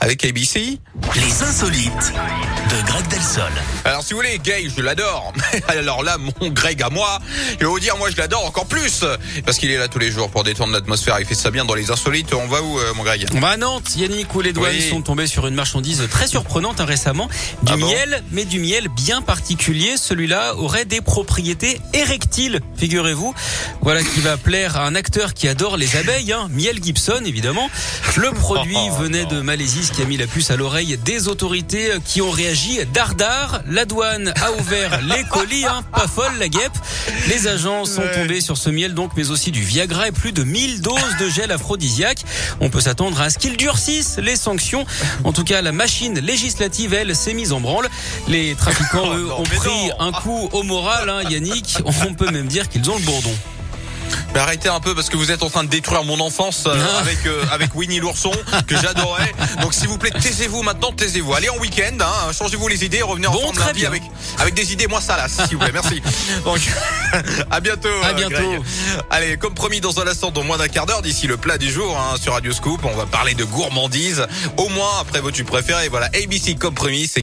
avec ABC. Les insolites de Greg Delsol. Alors si vous voulez, Gay, je l'adore. Alors là, mon Greg à moi, je vais vous dire, moi je l'adore encore plus. Parce qu'il est là tous les jours pour détendre l'atmosphère. Il fait ça bien dans les insolites. On va où, euh, mon Greg? On va à Nantes, Yannick, où les douanes Oui. sont tombées sur une marchandise très surprenante hein, récemment. Du Ah bon miel, mais du miel bien particulier. Celui-là aurait des propriétés érectiles, figurez-vous. Voilà qui va plaire à un acteur qui adore les abeilles, hein, Miel Gibson évidemment. Le produit venait de Malaisie, ce qui a mis la puce à l'oreille des autorités qui ont réagi dardard. La douane a ouvert les colis, hein, pas folle la guêpe. Les agents sont tombés sur ce miel donc, mais aussi du Viagra et plus de 1000 doses de gel aphrodisiaque. On peut s'attendre à ce qu'ils durcissent les sanctions. En tout cas, la machine législative, elle, s'est mise en branle. Les trafiquants, eux, Oh ont pris un coup au moral, hein, Yannick. On peut même dire qu'ils ont le bourdon. Mais arrêtez un peu parce que vous êtes en train de détruire mon enfance euh, avec euh, avec Winnie l'ourson que j'adorais. Donc s'il vous plaît, taisez-vous maintenant, taisez-vous. Allez en week-end, hein, changez-vous les idées, revenez en Bon, très lundi avec avec des idées moins salaces, s'il vous plaît. Merci. Donc à bientôt. À euh, bientôt. Greg. Allez, comme promis dans un instant, dans moins d'un quart d'heure, d'ici le plat du jour hein, sur Radio Scoop, on va parler de gourmandise. Au moins après vos tubes préférés. Voilà, ABC comme promis. c'est